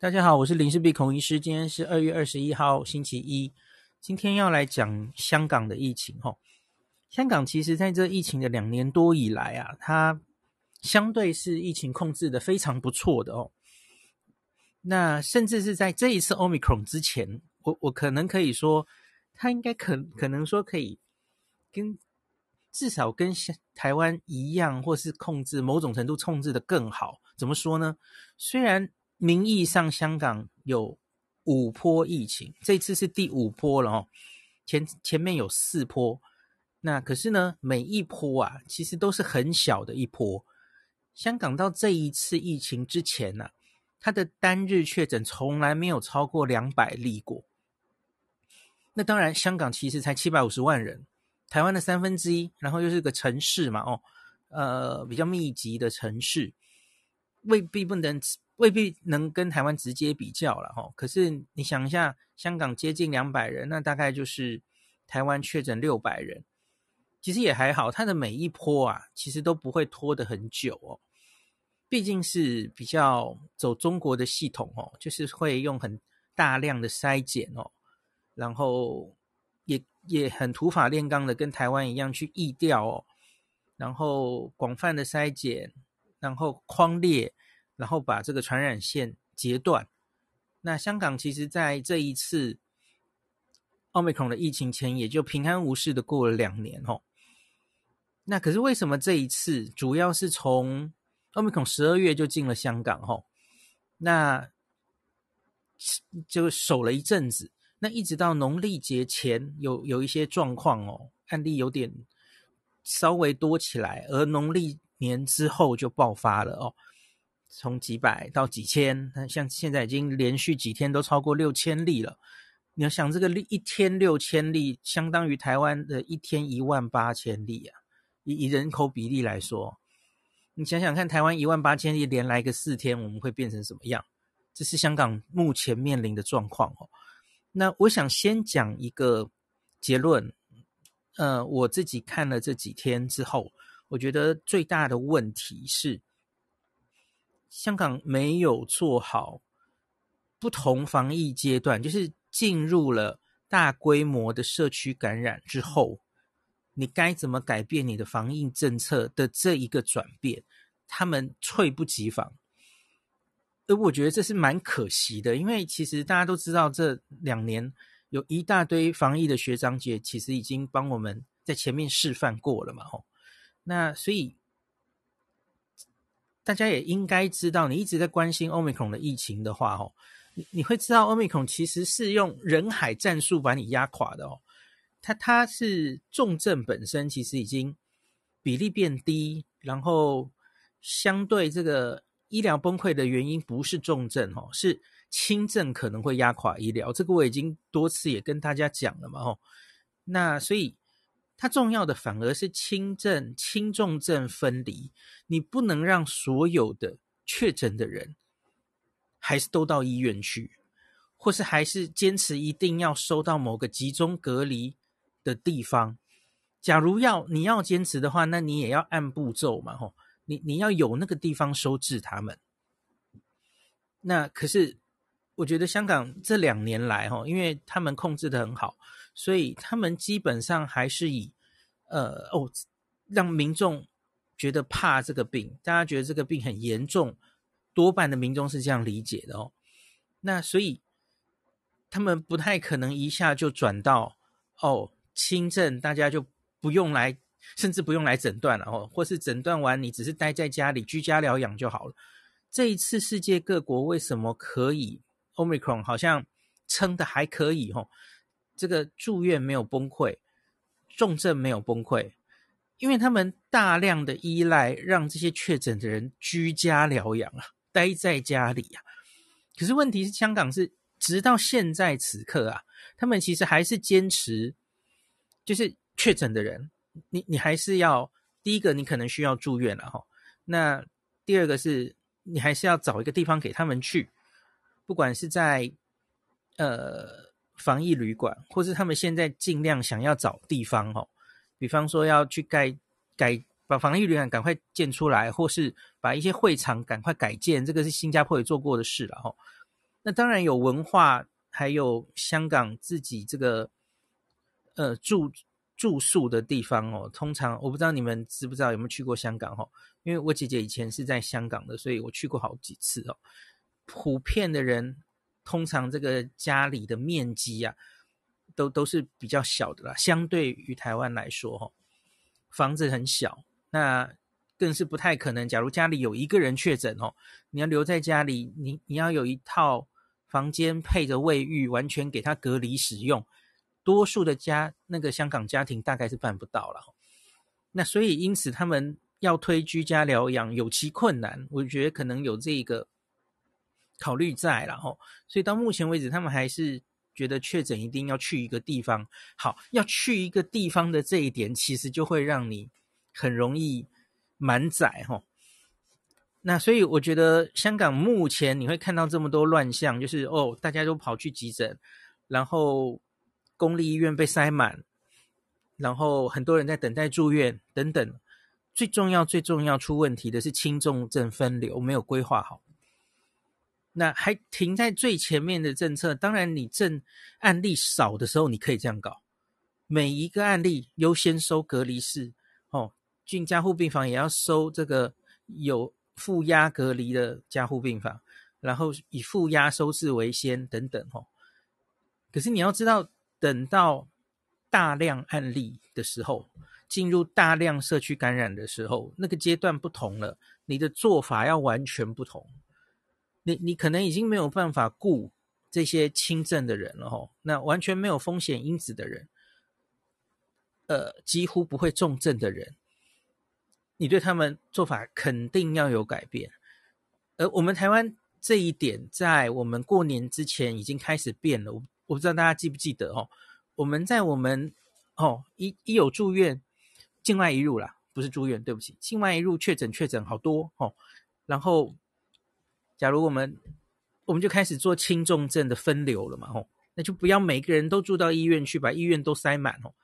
大家好，我是林氏璧孔医师。今天是二月二十一号，星期一。今天要来讲香港的疫情。哈，香港其实在这疫情的两年多以来啊，它相对是疫情控制的非常不错的哦。那甚至是在这一次 Omicron 之前，我我可能可以说，它应该可可能说可以跟至少跟像台湾一样，或是控制某种程度控制的更好。怎么说呢？虽然名义上香港有五波疫情，这次是第五波了哦。前前面有四波，那可是呢，每一波啊，其实都是很小的一波。香港到这一次疫情之前呢、啊，它的单日确诊从来没有超过两百例过。那当然，香港其实才七百五十万人，台湾的三分之一，然后又是个城市嘛，哦，呃，比较密集的城市，未必不能。未必能跟台湾直接比较了哈，可是你想一下，香港接近两百人，那大概就是台湾确诊六百人，其实也还好。它的每一波啊，其实都不会拖得很久哦，毕竟是比较走中国的系统哦，就是会用很大量的筛检哦，然后也也很土法炼钢的跟台湾一样去疫调哦，然后广泛的筛检，然后框列。然后把这个传染线截断。那香港其实在这一次奥密克戎的疫情前，也就平安无事的过了两年哦。那可是为什么这一次主要是从奥密克戎十二月就进了香港哦？那就守了一阵子，那一直到农历节前有有一些状况哦，案例有点稍微多起来，而农历年之后就爆发了哦。从几百到几千，那像现在已经连续几天都超过六千例了。你要想这个例一天六千例，相当于台湾的一天一万八千例啊！以以人口比例来说，你想想看，台湾一万八千例连来个四天，我们会变成什么样？这是香港目前面临的状况哦。那我想先讲一个结论，呃，我自己看了这几天之后，我觉得最大的问题是。香港没有做好不同防疫阶段，就是进入了大规模的社区感染之后，你该怎么改变你的防疫政策的这一个转变，他们猝不及防。而我觉得这是蛮可惜的，因为其实大家都知道，这两年有一大堆防疫的学长姐，其实已经帮我们在前面示范过了嘛，吼。那所以。大家也应该知道，你一直在关心 Omicron 的疫情的话，哦，你你会知道 Omicron 其实是用人海战术把你压垮的哦。它它是重症本身其实已经比例变低，然后相对这个医疗崩溃的原因不是重症哦，是轻症可能会压垮医疗。这个我已经多次也跟大家讲了嘛，哦，那所以。它重要的反而是轻症、轻重症分离，你不能让所有的确诊的人还是都到医院去，或是还是坚持一定要收到某个集中隔离的地方。假如要你要坚持的话，那你也要按步骤嘛，吼，你你要有那个地方收治他们。那可是我觉得香港这两年来，吼，因为他们控制的很好。所以他们基本上还是以，呃哦，让民众觉得怕这个病，大家觉得这个病很严重，多半的民众是这样理解的哦。那所以他们不太可能一下就转到哦轻症，大家就不用来，甚至不用来诊断了哦，或是诊断完你只是待在家里居家疗养就好了。这一次世界各国为什么可以 Omicron 好像撑的还可以哦？这个住院没有崩溃，重症没有崩溃，因为他们大量的依赖让这些确诊的人居家疗养啊，待在家里啊。可是问题是，香港是直到现在此刻啊，他们其实还是坚持，就是确诊的人，你你还是要第一个，你可能需要住院了哈。那第二个是你还是要找一个地方给他们去，不管是在呃。防疫旅馆，或是他们现在尽量想要找地方哦，比方说要去盖改把防疫旅馆赶快建出来，或是把一些会场赶快改建，这个是新加坡也做过的事了哈。那当然有文化，还有香港自己这个呃住住宿的地方哦。通常我不知道你们知不知道有没有去过香港哦？因为我姐姐以前是在香港的，所以我去过好几次哦。普遍的人通常这个家里的面积啊，都都是比较小的啦，相对于台湾来说哦，房子很小，那。更是不太可能。假如家里有一个人确诊哦，你要留在家里，你你要有一套房间配着卫浴，完全给他隔离使用。多数的家那个香港家庭大概是办不到了。那所以因此他们要推居家疗养有其困难，我觉得可能有这个考虑在了吼。所以到目前为止，他们还是觉得确诊一定要去一个地方。好，要去一个地方的这一点，其实就会让你很容易。满载哈，那所以我觉得香港目前你会看到这么多乱象，就是哦，大家都跑去急诊，然后公立医院被塞满，然后很多人在等待住院等等。最重要、最重要出问题的是轻重症分流没有规划好，那还停在最前面的政策。当然，你正案例少的时候，你可以这样搞，每一个案例优先收隔离室哦。进加护病房也要收这个有负压隔离的加护病房，然后以负压收治为先等等吼。可是你要知道，等到大量案例的时候，进入大量社区感染的时候，那个阶段不同了，你的做法要完全不同。你你可能已经没有办法顾这些轻症的人了吼，那完全没有风险因子的人，呃，几乎不会重症的人。你对他们做法肯定要有改变，而我们台湾这一点，在我们过年之前已经开始变了。我我不知道大家记不记得哦？我们在我们哦一一有住院，境外一入啦，不是住院，对不起，境外一入确诊确诊好多哦。然后，假如我们我们就开始做轻重症的分流了嘛，吼，那就不要每个人都住到医院去，把医院都塞满哦。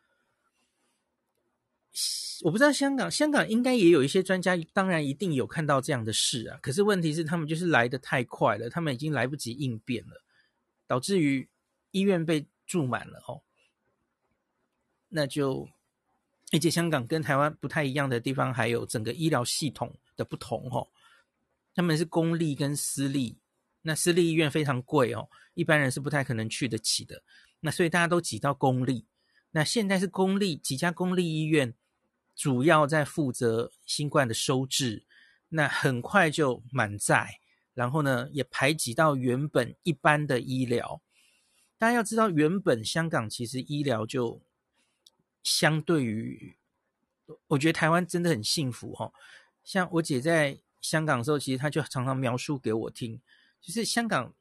我不知道香港，香港应该也有一些专家，当然一定有看到这样的事啊。可是问题是，他们就是来得太快了，他们已经来不及应变了，导致于医院被住满了哦。那就，而且香港跟台湾不太一样的地方，还有整个医疗系统的不同哦。他们是公立跟私立，那私立医院非常贵哦，一般人是不太可能去得起的。那所以大家都挤到公立。那现在是公立几家公立医院。主要在负责新冠的收治，那很快就满载，然后呢，也排挤到原本一般的医疗。大家要知道，原本香港其实医疗就相对于，我觉得台湾真的很幸福哈。像我姐在香港的时候，其实他就常常描述给我听，就是香港，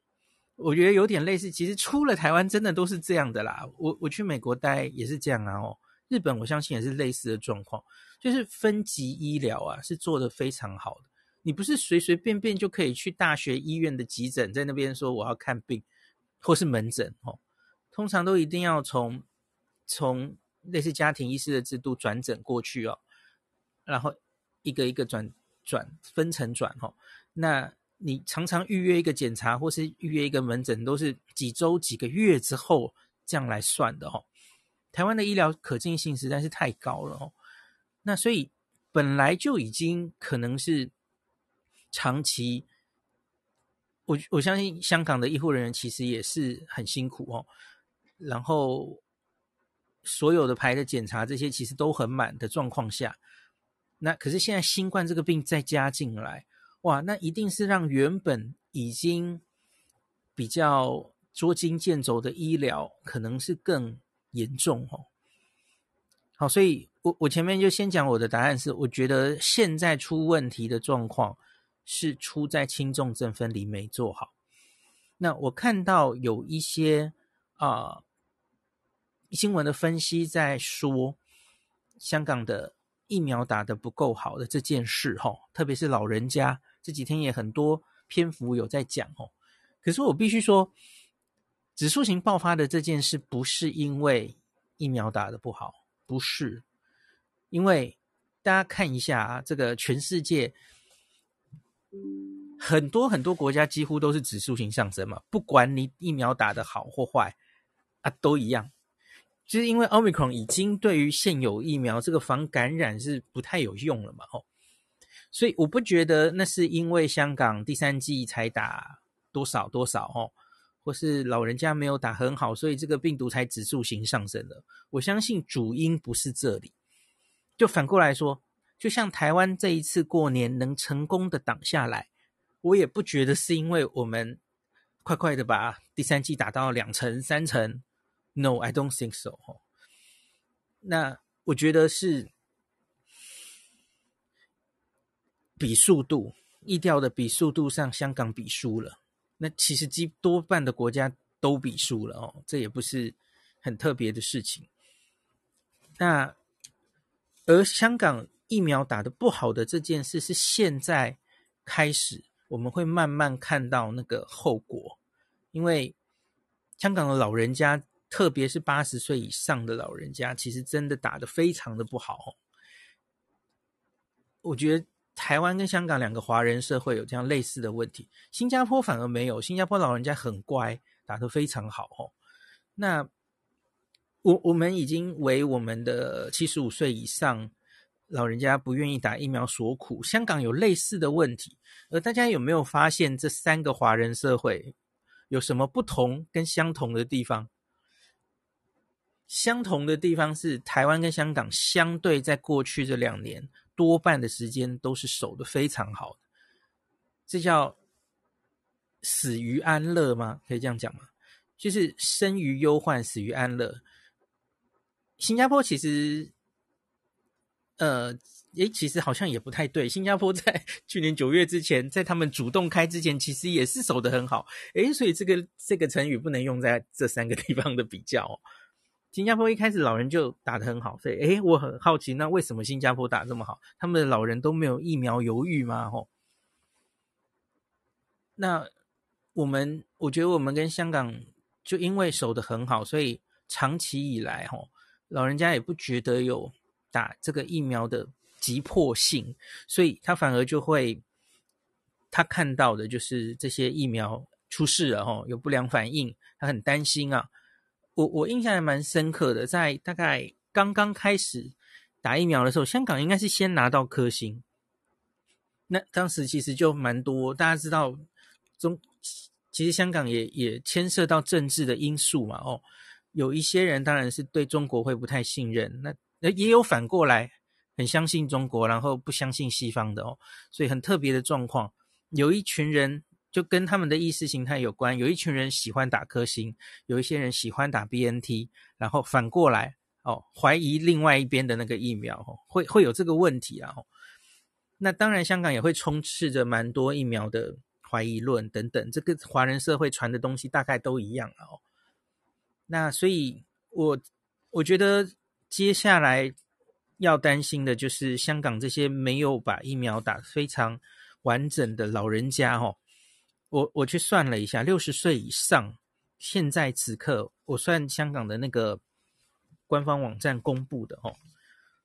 我觉得有点类似，其实出了台湾真的都是这样的啦。我我去美国待也是这样啊哦。日本我相信也是类似的状况，就是分级医疗啊是做得非常好的。你不是随随便便就可以去大学医院的急诊，在那边说我要看病，或是门诊哦，通常都一定要从从类似家庭医师的制度转诊过去哦，然后一个一个转转分层转哦。那你常常预约一个检查或是预约一个门诊，都是几周几个月之后这样来算的哦。台湾的医疗可进性实在是太高了哦，那所以本来就已经可能是长期，我我相信香港的医护人员其实也是很辛苦哦，然后所有的排的检查这些其实都很满的状况下，那可是现在新冠这个病再加进来，哇，那一定是让原本已经比较捉襟见肘的医疗可能是更。严重哦，好，所以我我前面就先讲我的答案是，我觉得现在出问题的状况是出在轻重症分离没做好。那我看到有一些啊、新闻的分析在说，香港的疫苗打得不够好的这件事哈，特别是老人家这几天也很多篇幅有在讲哦。可是我必须说。指数型爆发的这件事，不是因为疫苗打得不好，不是，因为大家看一下啊，这个全世界很多很多国家几乎都是指数型上升嘛，不管你疫苗打得好或坏啊，都一样。就是因为 Omicron 已经对于现有疫苗这个防感染是不太有用了嘛，吼，所以我不觉得那是因为香港第三季才打多少多少，吼，或是老人家没有打很好，所以这个病毒才指数型上升的。我相信主因不是这里。就反过来说，就像台湾这一次过年能成功的挡下来，我也不觉得是因为我们快快的把第三季打到两成三成。No, I don't think so. 那我觉得是比速度，疫调的比速度上，香港比输了。那其实基多半的国家都比输了哦，这也不是很特别的事情。那而香港疫苗打得不好的这件事，是现在开始我们会慢慢看到那个后果，因为香港的老人家。特别是八十岁以上的老人家，其实真的打得非常的不好。我觉得台湾跟香港两个华人社会有这样类似的问题，新加坡反而没有，新加坡老人家很乖，打得非常好。哦，那我我们已经为我们的七十五岁以上老人家不愿意打疫苗所苦。香港有类似的问题，而大家有没有发现这三个华人社会有什么不同跟相同的地方？相同的地方是，台湾跟香港相对在过去这两年多半的时间都是守得非常好的，这叫死于安乐吗？可以这样讲吗？就是生于忧患，死于安乐。新加坡其实，呃，诶，其实好像也不太对。新加坡在去年九月之前，在他们主动开之前，其实也是守得很好。诶，所以这个这个成语不能用在这三个地方的比较。新加坡一开始老人就打得很好，所以诶，我很好奇，那为什么新加坡打这么好？他们的老人都没有疫苗犹豫吗？吼，那我们我觉得我们跟香港就因为守得很好，所以长期以来吼，老人家也不觉得有打这个疫苗的急迫性，所以他反而就会他看到的就是这些疫苗出事了吼，有不良反应，他很担心啊。我我印象还蛮深刻的，在大概刚刚开始打疫苗的时候，香港应该是先拿到科兴。那当时其实就蛮多，大家知道中，其实香港也也牵涉到政治的因素嘛。哦，有一些人当然是对中国会不太信任，那那也有反过来很相信中国，然后不相信西方的哦。所以很特别的状况，有一群人。就跟他们的意识形态有关，有一群人喜欢打科兴，有一些人喜欢打 BNT，然后反过来哦，怀疑另外一边的那个疫苗哦，会会有这个问题啊。那当然，香港也会充斥着蛮多疫苗的怀疑论等等，这个华人社会传的东西大概都一样哦。那所以我我觉得接下来要担心的就是香港这些没有把疫苗打非常完整的老人家哦。我我去算了一下，六十岁以上，现在此刻我算香港的那个官方网站公布的哦，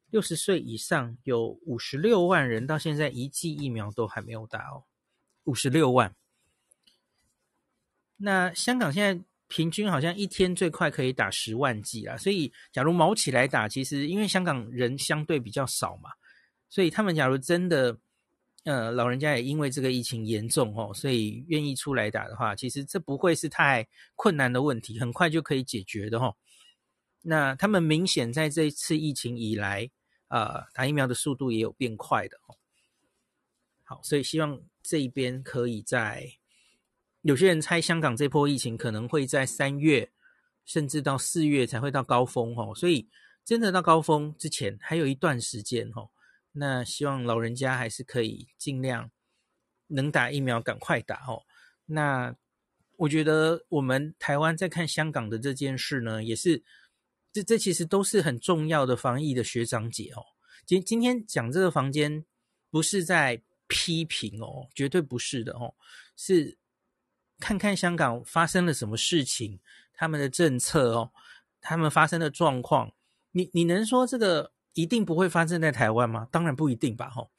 六十岁以上有五十六万人，到现在一剂疫苗都还没有打哦，五十六万。那香港现在平均好像一天最快可以打十万剂啦，所以假如卯起来打，其实因为香港人相对比较少嘛，所以他们假如真的。呃，老人家也因为这个疫情严重哦，所以愿意出来打的话，其实这不会是太困难的问题，很快就可以解决的哦。那他们明显在这一次疫情以来，呃，打疫苗的速度也有变快的哦。好，所以希望这一边可以在，有些人猜香港这波疫情可能会在三月，甚至到四月才会到高峰哦，所以真的到高峰之前还有一段时间哦。那希望老人家还是可以尽量能打疫苗赶快打哦。那我觉得我们台湾在看香港的这件事呢，也是这这其实都是很重要的防疫的学长姐哦。今今天讲这个房间不是在批评哦，绝对不是的哦，是看看香港发生了什么事情，他们的政策哦，他们发生的状况，你你能说这个？一定不会发生在台湾吗？当然不一定吧，吼！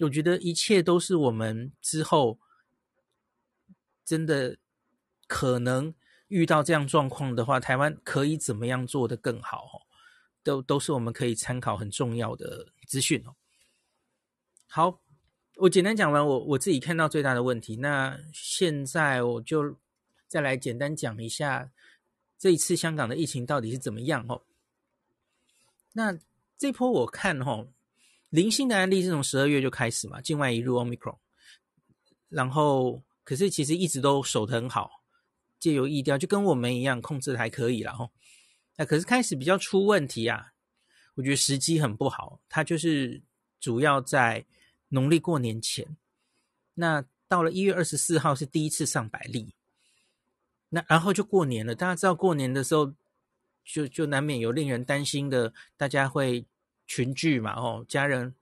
我觉得一切都是我们之后真的可能遇到这样状况的话，台湾可以怎么样做得更好？哦，都都是我们可以参考很重要的资讯哦。好，我简单讲完我我自己看到最大的问题，那现在我就再来简单讲一下这一次香港的疫情到底是怎么样哦。那这波我看哈，零星的案例是从十二月就开始嘛，境外移入 Omicron，然后可是其实一直都守得很好，借由疫调就跟我们一样控制的还可以了哈。那可是开始比较出问题啊，我觉得时机很不好，它就是主要在农历过年前，那到了一月二十四号是第一次上百例，那然后就过年了，大家知道过年的时候。就就难免有令人担心的，大家会群聚嘛，哦，家人、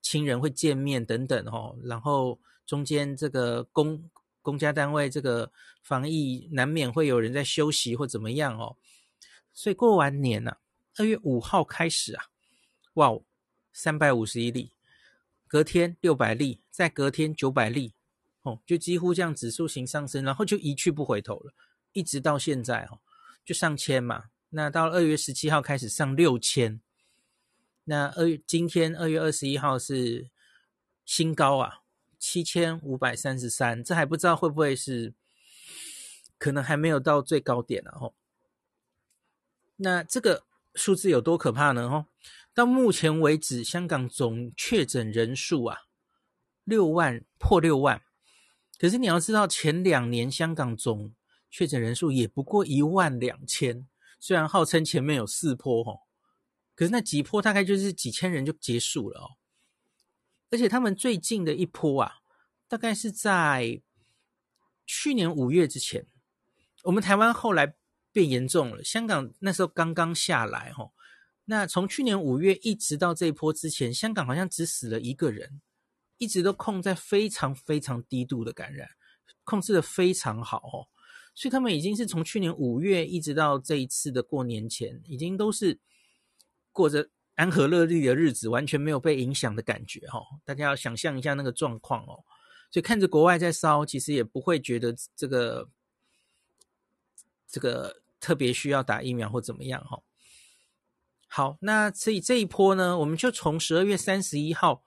亲人会见面等等，哦，然后中间这个公公家单位这个防疫难免会有人在休息或怎么样哦，所以过完年呢，啊，二月五号开始啊，哇，三百五十一例，隔天六百例，再隔天九百例，哦，就几乎这样指数型上升，然后就一去不回头了，一直到现在哦，就上千嘛。那到二月十七号开始上六千，那二月今天二月二十一号是新高啊，七千五百三十三，这还不知道会不会是，可能还没有到最高点了哦。那这个数字有多可怕呢？哦，到目前为止，香港总确诊人数啊，六万破六万，可是你要知道，前两年香港总确诊人数也不过一万两千。虽然号称前面有四波吼，可是那几波大概就是几千人就结束了哦。而且他们最近的一波啊，大概是在去年五月之前，我们台湾后来变严重了，香港那时候刚刚下来吼。那从去年五月一直到这一波之前，香港好像只死了一个人，一直都控在非常非常低度的感染，控制得非常好哦。所以他们已经是从去年五月一直到这一次的过年前，已经都是过着安和乐利的日子，完全没有被影响的感觉哈。大家要想象一下那个状况哦。所以看着国外在烧，其实也不会觉得这个这个特别需要打疫苗或怎么样哈。好，那所以这一波呢，我们就从十二月三十一号，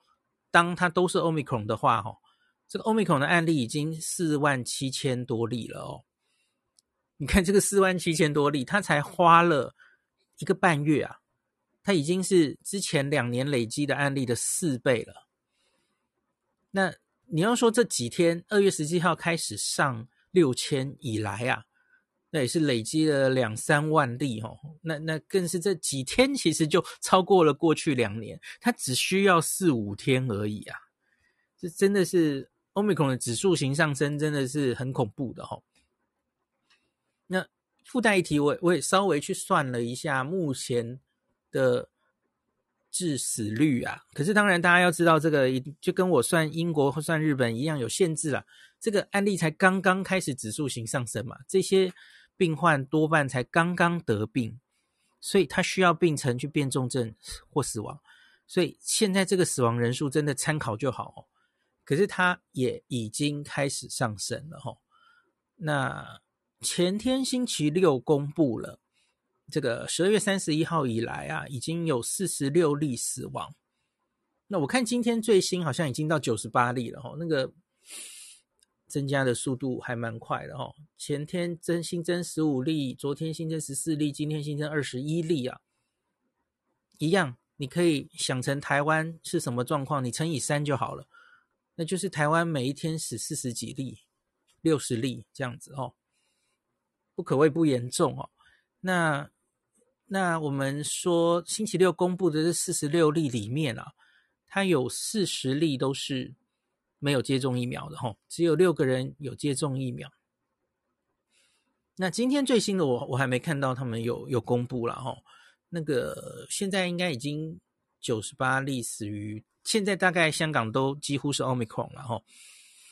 当它都是 Omicron 的话哈，这个 Omicron 的案例已经四万七千多例了哦。你看这个四万七千多例，他才花了一个半月啊，它已经是之前两年累积的案例的四倍了。那你要说这几天二月十七号开始上六千以来啊，那也是累积了两三万例哦。那那更是这几天其实就超过了过去两年，它只需要四五天而已啊。这真的是 Omicron 的指数型上升，真的是很恐怖的哦。那附带一提，我我也稍微去算了一下目前的致死率啊。可是当然，大家要知道，这个就跟我算英国或算日本一样有限制了。这个案例才刚刚开始指数型上升嘛，这些病患多半才刚刚得病，所以他需要病程去变重症或死亡。所以现在这个死亡人数真的参考就好哦。可是他也已经开始上升了吼。那。前天星期六公布了，这个十二月三十一号以来啊，已经有四十六例死亡。那我看今天最新好像已经到九十八例了哈，那个增加的速度还蛮快的哈。前天增新增十五例，昨天新增十四例，今天新增二十一例啊，一样，你可以想成台湾是什么状况，你乘以三就好了，那就是台湾每一天死四十几例、六十例这样子哦。不可谓不严重哦。那那我们说星期六公布的这四十六例里面啊，它有四十例都是没有接种疫苗的哈，只有六个人有接种疫苗。那今天最新的我我还没看到他们有有公布了哈。那个现在应该已经九十八例死于，现在大概香港都几乎是 Omicron 了哈。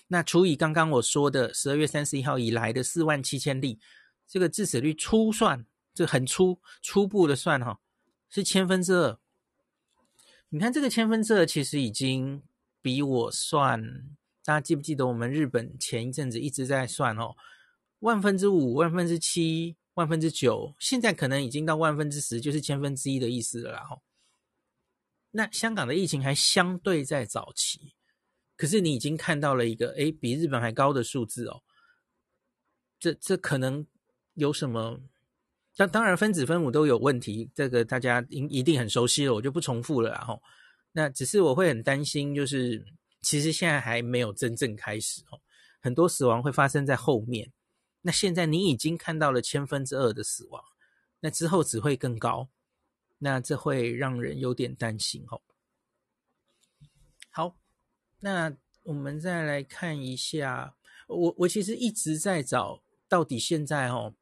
那除以刚刚我说的十二月三十一号以来的四万七千例。这个致死率初算，这很初初步的算哈，是千分之二。你看这个千分之二，其实已经比我算大家记不记得我们日本前一阵子一直在算哦，万分之五、万分之七、万分之九，现在可能已经到万分之十，就是千分之一的意思了啦。吼，那香港的疫情还相对在早期，可是你已经看到了一个诶，比日本还高的数字哦。这这可能有什么？当当然分子分母都有问题，这个大家一一定很熟悉了，我就不重复了。然后，那只是我会很担心，就是其实现在还没有真正开始哦，很多死亡会发生在后面。那现在你已经看到了千分之二的死亡，那之后只会更高，那这会让人有点担心哦。好，那我们再来看一下，我我其实一直在找。到底现在哦，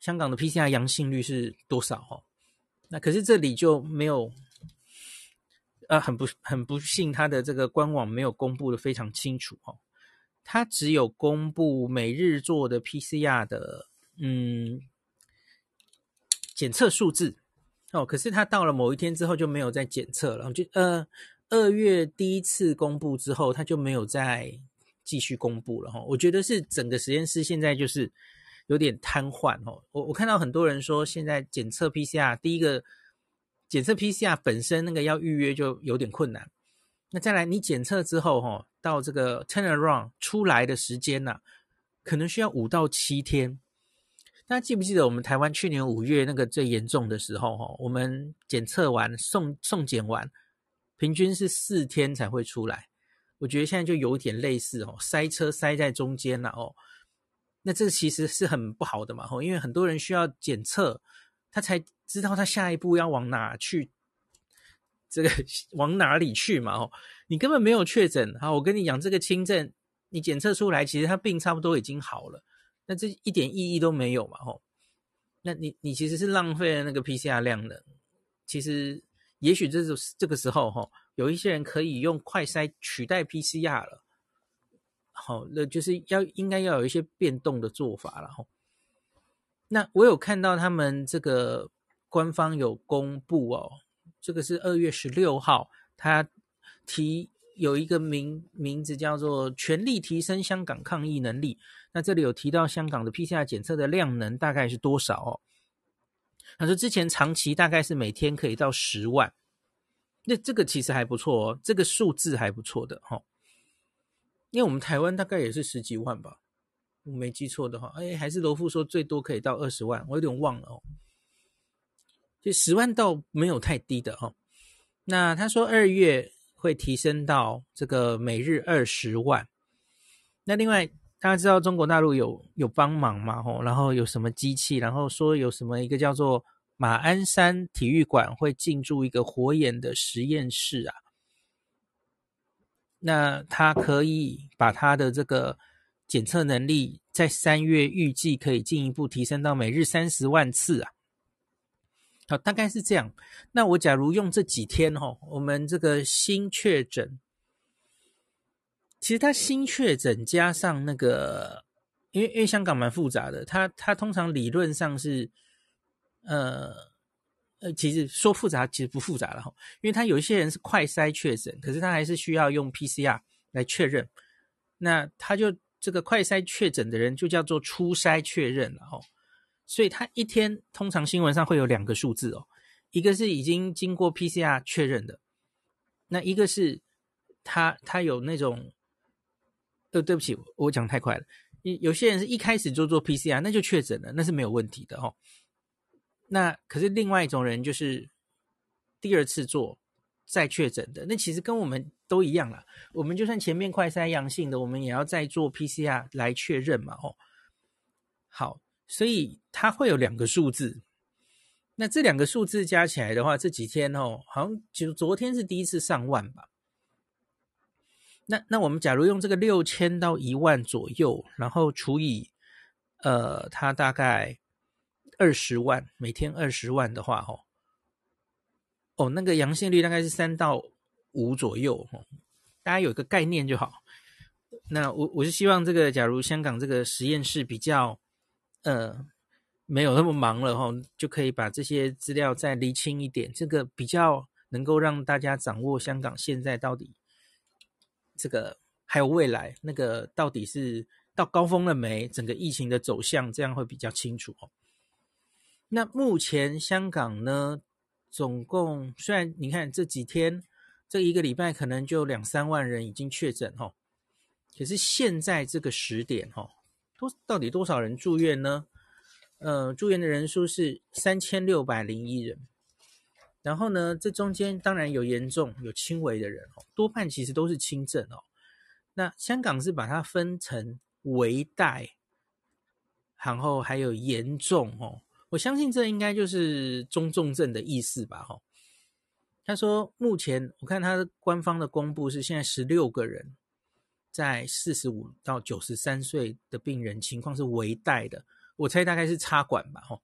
香港的 PCR 阳性率是多少哦？那可是这里就没有，呃，很不很不幸，它的这个官网没有公布的非常清楚哦。它只有公布每日做的 PCR 的嗯检测数字哦，可是它到了某一天之后就没有再检测了，就呃二月第一次公布之后，它就没有再。继续公布了哈，我觉得是整个实验室现在就是有点瘫痪哦。我我看到很多人说，现在检测 PCR，第一个检测 PCR 本身那个要预约就有点困难。那再来，你检测之后哈，到这个 turnaround 出来的时间呐，可能需要五到七天。大家记不记得我们台湾去年五月那个最严重的时候哈？我们检测完送送检完，平均是四天才会出来。我觉得现在就有点类似哦，塞车塞在中间了哦，那这其实是很不好的嘛吼，因为很多人需要检测，他才知道他下一步要往哪去，这个往哪里去嘛哦，你根本没有确诊，好，我跟你讲这个轻症，你检测出来其实他病差不多已经好了，那这一点意义都没有嘛吼，那你你其实是浪费了那个 PCR 量的，其实也许这是这个时候吼。有一些人可以用快筛取代 PCR 了，好，那就是要应该要有一些变动的做法了哈。那我有看到他们这个官方有公布哦，这个是二月十六号，他提有一个名名字叫做“全力提升香港抗疫能力”。那这里有提到香港的 PCR 检测的量能大概是多少哦？他说之前长期大概是每天可以到十万。那这个其实还不错哦，这个数字还不错的哈，因为我们台湾大概也是十几万吧，我没记错的话，哎，还是罗富说最多可以到二十万，我有点忘了哦，就十万倒没有太低的哈。那他说二月会提升到这个每日二十万。那另外大家知道中国大陆有有帮忙吗？吼，然后有什么机器，然后说有什么一个叫做。马鞍山体育馆会进驻一个火眼的实验室啊，那他可以把他的这个检测能力在三月预计可以进一步提升到每日三十万次啊。好，大概是这样。那我假如用这几天哈，我们这个新确诊，其实他新确诊加上那个，因为因为香港蛮复杂的，他他通常理论上是。呃呃，其实说复杂其实不复杂了哈，因为他有一些人是快筛确诊，可是他还是需要用 PCR 来确认。那他就这个快筛确诊的人就叫做初筛确认了哈，所以他一天通常新闻上会有两个数字哦，一个是已经经过 PCR 确认的，那一个是他他有那种，呃，对不起，我讲太快了，有有些人是一开始就做 PCR，那就确诊了，那是没有问题的哈。那可是另外一种人，就是第二次做再确诊的，那其实跟我们都一样啦。我们就算前面快筛阳性的，我们也要再做 PCR 来确认嘛。哦，好，所以它会有两个数字。那这两个数字加起来的话，这几天哦，好像就昨天是第一次上万吧。那那我们假如用这个六千到一万左右，然后除以呃，它大概。二十万每天二十万的话，哦，哦，那个阳性率大概是三到五左右，哦，大家有一个概念就好。那我我是希望这个，假如香港这个实验室比较呃没有那么忙了，哈，就可以把这些资料再厘清一点，这个比较能够让大家掌握香港现在到底这个还有未来那个到底是到高峰了没？整个疫情的走向，这样会比较清楚哦。那目前香港呢，总共虽然你看这几天这一个礼拜可能就两三万人已经确诊哦，可是现在这个时点哦，多到底多少人住院呢？呃，住院的人数是三千六百零一人。然后呢，这中间当然有严重有轻微的人哦，多半其实都是轻症哦。那香港是把它分成危殆，然后还有严重哦。我相信这应该就是中重症的意思吧？哈，他说目前我看他官方的公布是现在十六个人，在四十五到九十三岁的病人情况是危殆的，我猜大概是插管吧？哈，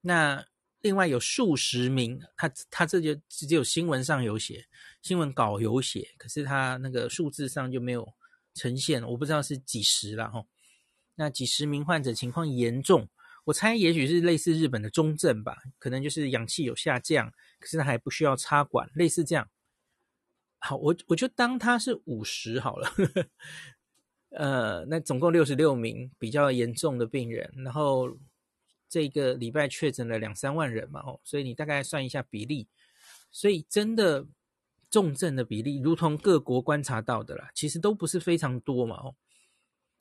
那。另外有数十名，他他这就直接有新闻上有写，新闻稿有写，可是他那个数字上就没有呈现，我不知道是几十了哈。那几十名患者情况严重，我猜也许是类似日本的中症吧，可能就是氧气有下降，可是他还不需要插管，类似这样。好，我我就当他是五十好了，呃，那总共六十六名比较严重的病人，然后。这个礼拜确诊了两三万人嘛，哦，所以你大概算一下比例，所以真的重症的比例，如同各国观察到的啦，其实都不是非常多嘛，哦，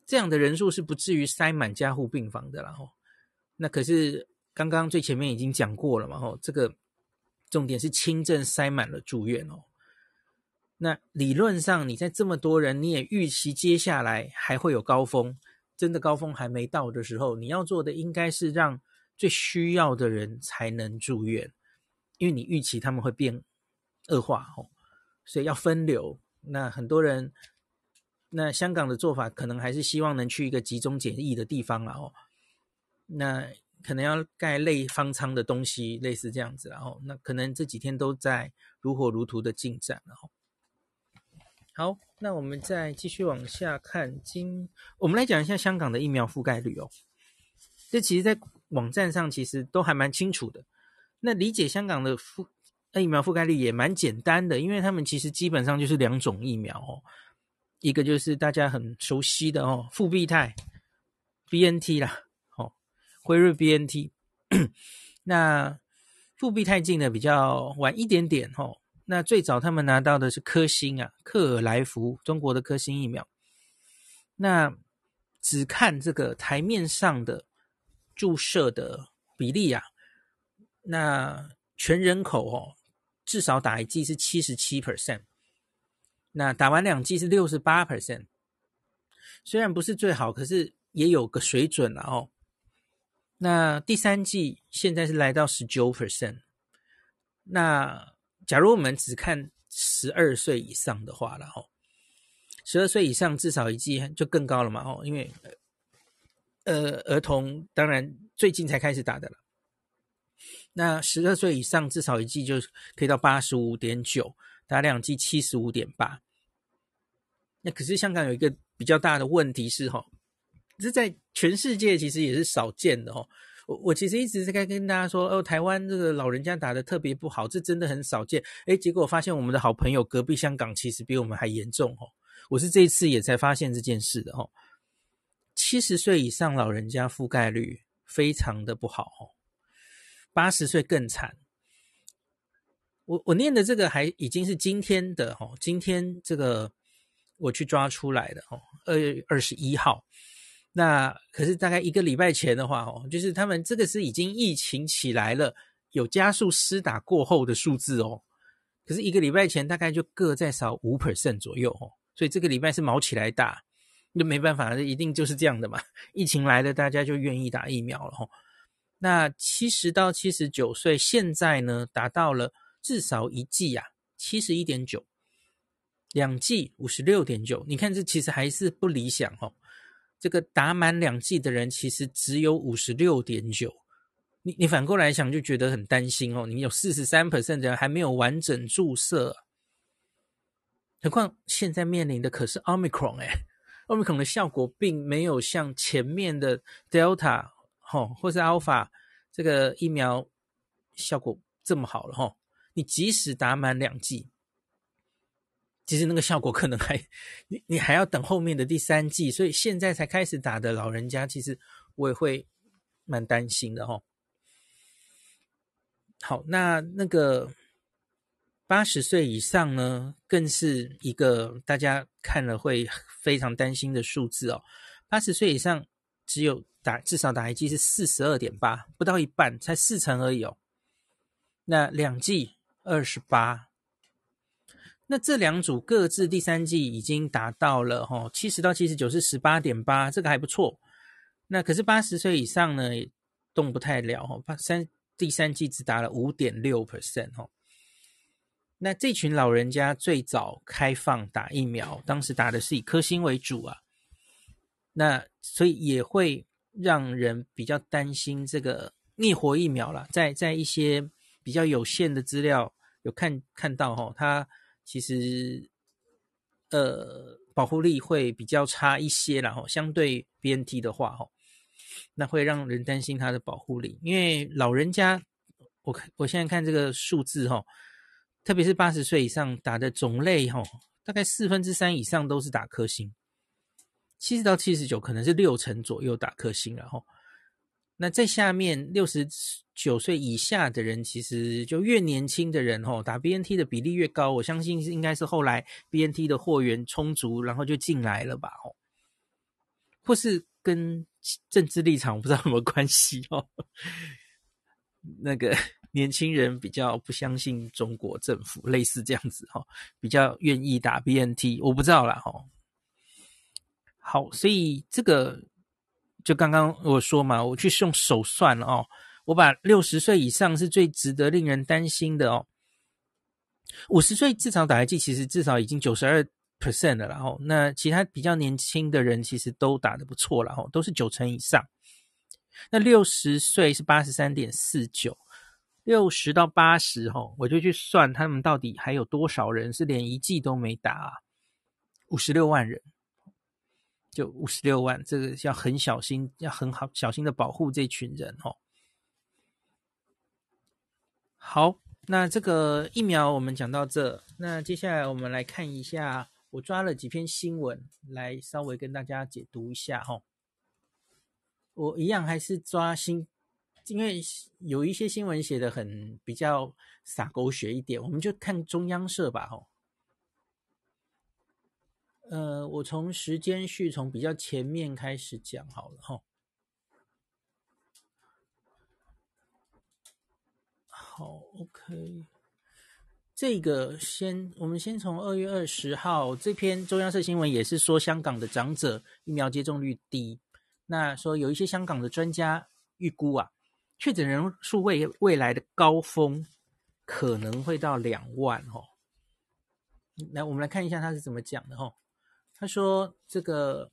这样的人数是不至于塞满加护病房的啦，哦，那可是刚刚最前面已经讲过了嘛，哦，这个重点是轻症塞满了住院哦，那理论上你在这么多人，你也预期接下来还会有高峰。真的高峰还没到的时候，你要做的应该是让最需要的人才能住院，因为你预期他们会变恶化哦，所以要分流。那很多人，那香港的做法可能还是希望能去一个集中检疫的地方了哦。那可能要盖类方舱的东西，类似这样子，然后那可能这几天都在如火如荼的进展，然后。好，那我们再继续往下看。今我们来讲一下香港的疫苗覆盖率哦。这其实，在网站上其实都还蛮清楚的。那理解香港的覆疫苗覆盖率也蛮简单的，因为他们其实基本上就是两种疫苗哦。一个就是大家很熟悉的哦，复必泰 BNT 啦，辉瑞 BNT。那复必泰进的比较晚一点点哦。那最早他们拿到的是科兴啊，克尔来福，中国的科兴疫苗。那只看这个台面上的注射的比例啊，那全人口哦，至少打一剂是七十七 percent，那打完两剂是六十八 percent。虽然不是最好，可是也有个水准了哦。那第三季现在是来到十九 percent，那。假如我们只看十二岁以上的话了哦，十二岁以上至少一剂就更高了嘛哦，因为呃儿童当然最近才开始打的了。那十二岁以上至少一剂就可以到八十五点九，打两剂七十五点八。那可是香港有一个比较大的问题是哈，这在全世界其实也是少见的哦。我我其实一直在跟大家说，哦，台湾这个老人家打得特别不好，这真的很少见。诶，结果我发现我们的好朋友隔壁香港其实比我们还严重哦。我是这一次也才发现这件事的哦。七十岁以上老人家覆盖率非常的不好哦，八十岁更惨。我我念的这个还已经是今天的哦，今天这个我去抓出来的哦，二月二十一号。那可是大概一个礼拜前的话，哦，就是他们这个是已经疫情起来了，有加速施打过后的数字哦。可是一个礼拜前大概就各再少五 percent 左右哦，所以这个礼拜是卯起来打，那没办法，这一定就是这样的嘛。疫情来了，大家就愿意打疫苗了哦。那七十到七十九岁现在呢，达到了至少一剂呀，七十一点九，两剂五十六点九。你看这其实还是不理想哦。这个打满两剂的人其实只有五十六点九，你你反过来想就觉得很担心哦。你有四十三 percent 的人还没有完整注射，何况现在面临的可是 Omicron 哎，Omicron 的效果并没有像前面的 Delta 吼或是 Alpha 这个疫苗效果这么好了吼。你即使打满两剂，其实那个效果可能还你你还要等后面的第三季，所以现在才开始打的老人家，其实我也会蛮担心的哈。好，那那个八十岁以上呢，更是一个大家看了会非常担心的数字哦。八十岁以上只有打至少打一剂是四十二点八，不到一半，才四成而已哦。那两剂二十八。那这两组各自第三季已经达到了哈，七十到七十九是十八点八，这个还不错。那可是八十岁以上呢，动不太了哈，三第三季只打了五点六 percent 哈。那这群老人家最早开放打疫苗，当时打的是以科兴为主啊，那所以也会让人比较担心这个灭活疫苗啦，在在一些比较有限的资料有看看到哈，它。其实，呃，保护力会比较差一些，然后相对 BNT 的话，哈，那会让人担心它的保护力。因为老人家，我看我现在看这个数字，哈，特别是八十岁以上打的种类，哈，大概四分之三以上都是打科兴，七十到七十九可能是六成左右打科兴，然后，那在下面六十。九岁以下的人，其实就越年轻的人吼，打 BNT 的比例越高。我相信是应该是后来 BNT 的货源充足，然后就进来了吧？吼，或是跟政治立场不知道有没有关系哦。那个 年轻人比较不相信中国政府，类似这样子哈，比较愿意打 BNT，我不知道啦。吼。好，所以这个就刚刚我说嘛，我去用手算了哦。我把六十岁以上是最值得令人担心的哦，五十岁至少打一剂，其实至少已经九十二 percent 了，然后那其他比较年轻的人其实都打得不错了，哈，都是九成以上。那六十岁是八十三点四九，六十到八十，哈，我就去算他们到底还有多少人是连一剂都没打啊，五十六万人，就五十六万，这个要很小心，要很好小心的保护这群人，哦。好，那这个疫苗我们讲到这，那接下来我们来看一下，我抓了几篇新闻来稍微跟大家解读一下哈。我一样还是抓新，因为有一些新闻写得很比较洒狗血一点，我们就看中央社吧哈。呃，我从时间序从比较前面开始讲好了哈。好，OK，这个先，我们先从二月二十号这篇中央社新闻也是说香港的长者疫苗接种率低，那说有一些香港的专家预估啊，确诊人数未未来的高峰可能会到两万哦。来，我们来看一下他是怎么讲的哦。他说这个。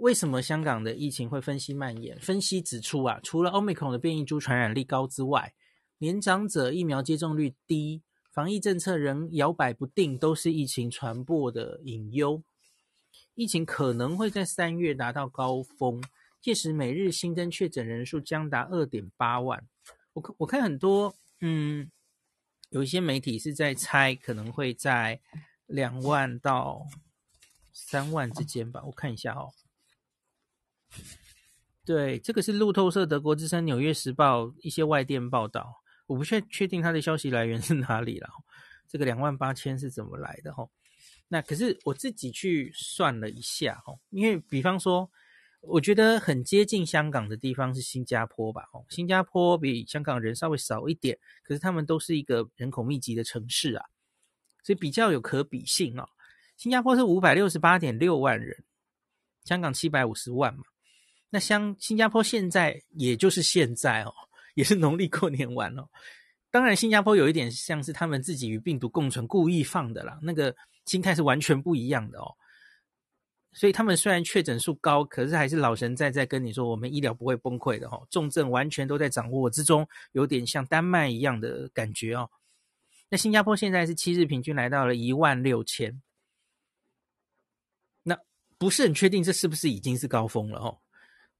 为什么香港的疫情会分析蔓延？分析指出啊，除了 Omicron 的变异株传染力高之外，年长者疫苗接种率低，防疫政策仍摇摆不定，都是疫情传播的隐忧。疫情可能会在三月达到高峰，届时每日新增确诊人数将达二点八万。我我看很多，嗯，有一些媒体是在猜，可能会在两万到三万之间吧。我看一下哦。对，这个是路透社、德国之声、纽约时报一些外电报道，我不确确定它的消息来源是哪里了。这个两万八千是怎么来的？哈，那可是我自己去算了一下，哈，因为比方说，我觉得很接近香港的地方是新加坡吧，哦，新加坡比香港人稍微少一点，可是他们都是一个人口密集的城市啊，所以比较有可比性哦。新加坡是五百六十八点六万人，香港七百五十万嘛。那像新加坡现在，也就是现在哦，也是农历过年完哦。当然，新加坡有一点像是他们自己与病毒共存，故意放的啦，那个心态是完全不一样的哦。所以他们虽然确诊数高，可是还是老神在在跟你说，我们医疗不会崩溃的哦，重症完全都在掌握之中，有点像丹麦一样的感觉哦。那新加坡现在是七日平均来到了一万六千，那不是很确定这是不是已经是高峰了哦。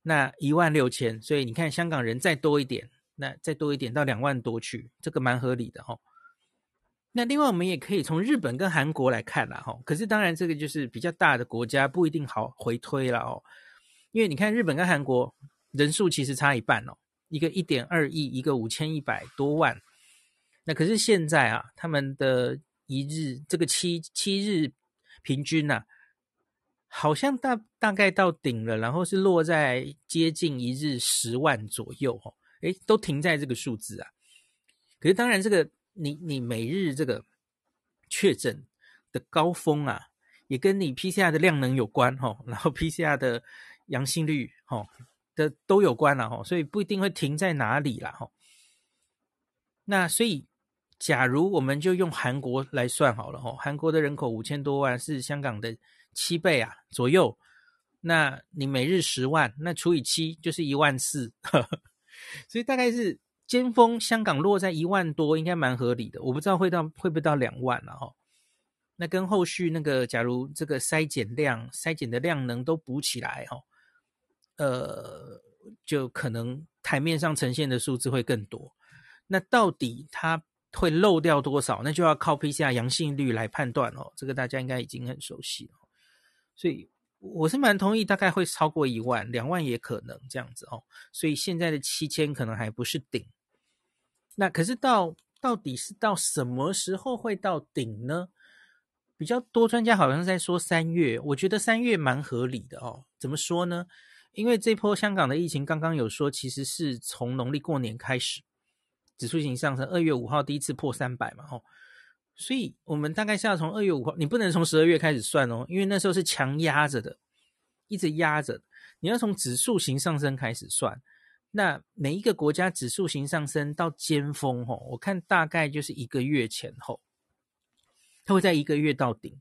那一万六千，所以你看香港人再多一点，那再多一点到两万多去，这个蛮合理的、哦。那另外我们也可以从日本跟韩国来看啦，哈。可是当然这个就是比较大的国家，不一定好回推了哦。因为你看日本跟韩国人数其实差一半哦，一个一点二亿，一个五千一百多万。那可是现在啊，他们的一日这个七七日平均呐、啊，好像大大概到顶了，然后是落在接近一日十万左右哦，诶，都停在这个数字啊。可是当然这个。你你每日这个确诊的高峰啊，也跟你 PCR 的量能有关哈，然后 PCR 的阳性率哈的都有关了哈，所以不一定会停在哪里了哈。那所以，假如我们就用韩国来算好了哈，韩国的人口五千多万，是香港的七倍啊左右。那你每日十万，那除以七就是一万四，所以大概是。尖峰香港落在一万多，应该蛮合理的。我不知道会到会不会到两万了哈。那跟后续那个，假如这个筛检量、筛检的量能都补起来哈，呃，就可能台面上呈现的数字会更多。那到底它会漏掉多少？那就要靠 PCR 阳性率来判断哦。这个大家应该已经很熟悉了。所以我是蛮同意，大概会超过一万，两万也可能这样子哦。所以现在的七千可能还不是顶。那可是到到底是到什么时候会到顶呢？比较多专家好像在说三月，我觉得三月蛮合理的哦。怎么说呢？因为这波香港的疫情刚刚有说，其实是从农历过年开始指数型上升，二月五号第一次破三百嘛，哦，所以我们大概是要从二月五号，你不能从十二月开始算哦，因为那时候是强压着的，一直压着，你要从指数型上升开始算。那每一个国家指数型上升到尖峰，吼，我看大概就是一个月前后，它会在一个月到顶。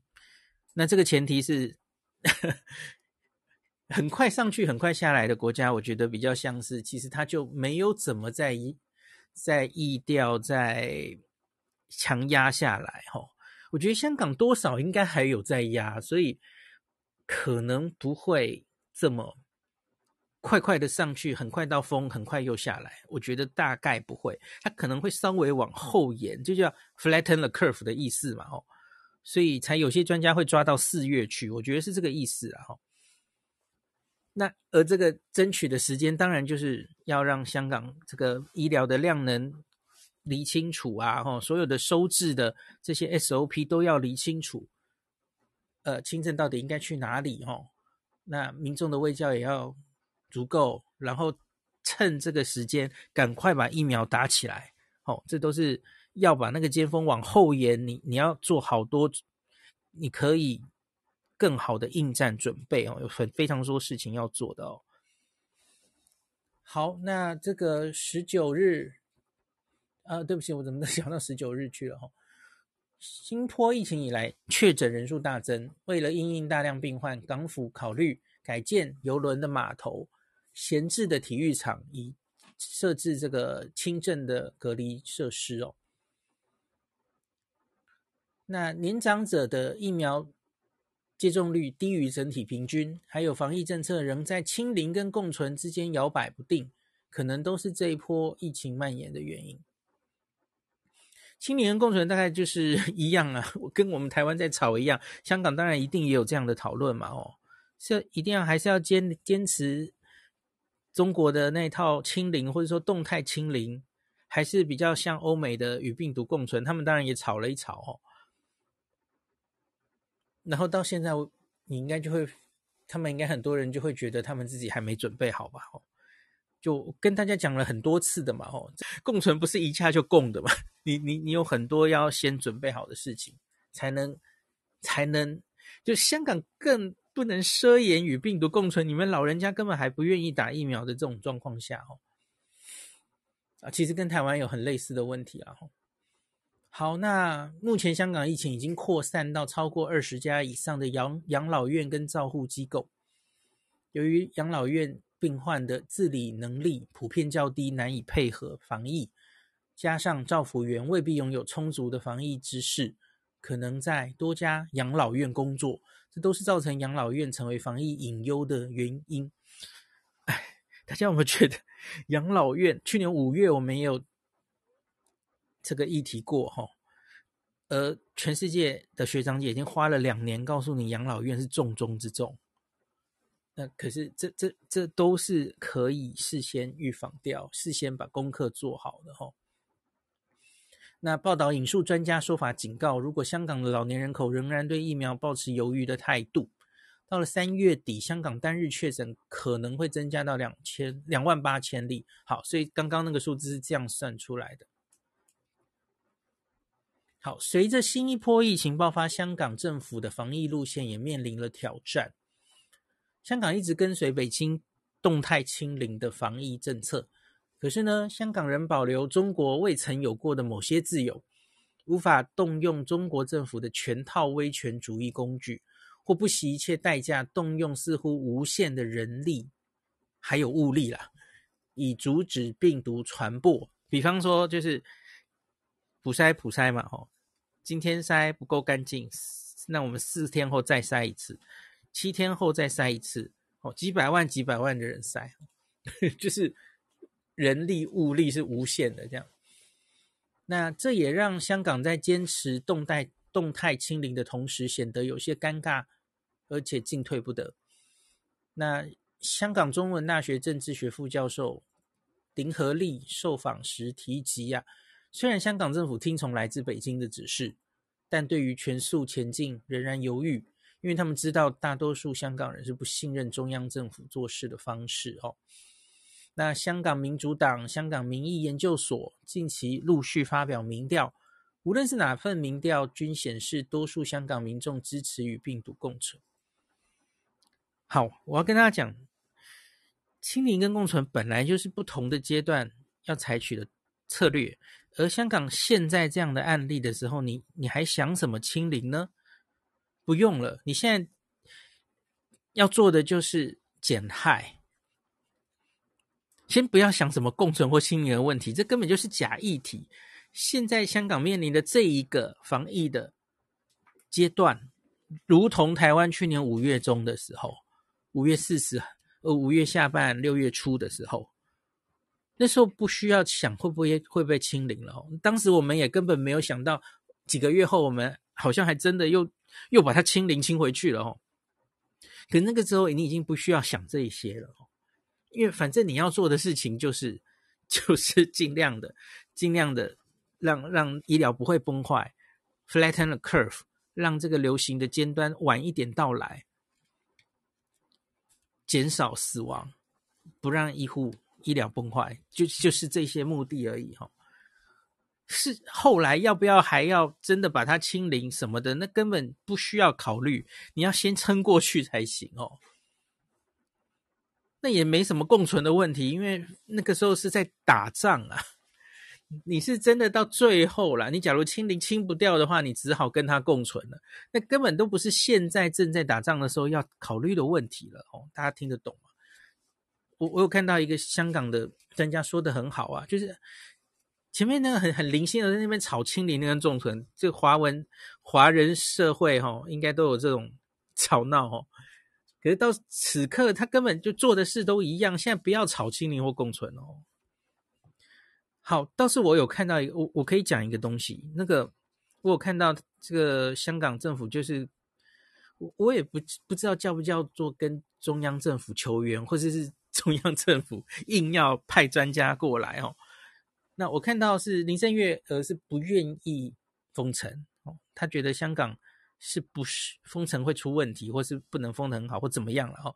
那这个前提是 很快上去、很快下来的国家，我觉得比较像是，其实它就没有怎么在在意调、在强压下来，哈。我觉得香港多少应该还有在压，所以可能不会这么。快快的上去，很快到峰，很快又下来。我觉得大概不会，它可能会稍微往后延，就叫 flatten the curve 的意思嘛，哦，所以才有些专家会抓到四月去，我觉得是这个意思啊，哈。那而这个争取的时间，当然就是要让香港这个医疗的量能理清楚啊，哈，所有的收治的这些 SOP 都要理清楚，呃，轻症到底应该去哪里，哈，那民众的卫教也要。足够，然后趁这个时间赶快把疫苗打起来。哦，这都是要把那个尖峰往后延。你你要做好多，你可以更好的应战准备哦，有很非常多事情要做的哦。好，那这个十九日，啊，对不起，我怎么都想到十九日去了哈、哦。新坡疫情以来，确诊人数大增，为了因应大量病患，港府考虑改建游轮的码头。闲置的体育场以设置这个轻症的隔离设施哦。那年长者的疫苗接种率低于整体平均，还有防疫政策仍在清零跟共存之间摇摆不定，可能都是这一波疫情蔓延的原因。清零跟共存大概就是 一样啊，跟我们台湾在吵一样。香港当然一定也有这样的讨论嘛，哦，是一定要还是要坚坚持。中国的那套清零，或者说动态清零，还是比较像欧美的与病毒共存。他们当然也吵了一吵哦。然后到现在，你应该就会，他们应该很多人就会觉得他们自己还没准备好吧？哦，就跟大家讲了很多次的嘛。哦，共存不是一下就共的嘛。你你你有很多要先准备好的事情，才能才能就香港更。不能奢言与病毒共存，你们老人家根本还不愿意打疫苗的这种状况下，哦，啊，其实跟台湾有很类似的问题啊。好，那目前香港疫情已经扩散到超过二十家以上的养养老院跟照护机构，由于养老院病患的自理能力普遍较低，难以配合防疫，加上照护员未必拥有充足的防疫知识，可能在多家养老院工作。这都是造成养老院成为防疫隐忧的原因。哎，大家有没有觉得养老院？去年五月我们也有这个议题过哈。而全世界的学长姐已经花了两年告诉你养老院是重中之重。那可是这这这都是可以事先预防掉，事先把功课做好的齁。那报道引述专家说法警告，如果香港的老年人口仍然对疫苗抱持犹豫的态度，到了三月底，香港单日确诊可能会增加到两千两万八千例。好，所以刚刚那个数字是这样算出来的。好，随着新一波疫情爆发，香港政府的防疫路线也面临了挑战。香港一直跟随北京动态清零的防疫政策。可是呢，香港人保留中国未曾有过的某些自由，无法动用中国政府的全套威权主义工具，或不惜一切代价动用似乎无限的人力还有物力啦，以阻止病毒传播。比方说，就是普筛普筛嘛，吼，今天筛不够干净，那我们四天后再筛一次，七天后再筛一次，哦，几百万几百万的人筛，就是。人力物力是无限的，这样，那这也让香港在坚持动态动态清零的同时，显得有些尴尬，而且进退不得。那香港中文大学政治学副教授林和利受访时提及啊，虽然香港政府听从来自北京的指示，但对于全速前进仍然犹豫，因为他们知道大多数香港人是不信任中央政府做事的方式哦。那香港民主党、香港民意研究所近期陆续发表民调，无论是哪份民调，均显示多数香港民众支持与病毒共存。好，我要跟大家讲，清零跟共存本来就是不同的阶段要采取的策略，而香港现在这样的案例的时候，你你还想什么清零呢？不用了，你现在要做的就是减害。先不要想什么共存或清零的问题，这根本就是假议题。现在香港面临的这一个防疫的阶段，如同台湾去年五月中的时候，五月四十，呃，五月下半，六月初的时候，那时候不需要想会不会会被清零了。哦当时我们也根本没有想到，几个月后我们好像还真的又又把它清零清回去了哦。可那个时候你已经不需要想这一些了。因为反正你要做的事情就是，就是尽量的、尽量的让让医疗不会崩坏，flatten the curve，让这个流行的尖端晚一点到来，减少死亡，不让医护医疗崩坏，就就是这些目的而已哈。是后来要不要还要真的把它清零什么的，那根本不需要考虑，你要先撑过去才行哦。那也没什么共存的问题，因为那个时候是在打仗啊。你是真的到最后了，你假如清零清不掉的话，你只好跟他共存了。那根本都不是现在正在打仗的时候要考虑的问题了哦。大家听得懂吗？我我有看到一个香港的专家说的很好啊，就是前面那个很很零星的在那边吵清零跟共存，这华文华人社会哈、哦，应该都有这种 吵闹哦。可是到此刻，他根本就做的事都一样。现在不要吵清零或共存哦。好，倒是我有看到一个，我我可以讲一个东西。那个我有看到这个香港政府，就是我我也不不知道叫不叫做跟中央政府求援，或者是中央政府硬要派专家过来哦。那我看到是林郑月娥是不愿意封城哦，他觉得香港。是不是封城会出问题，或是不能封得很好，或怎么样了哦？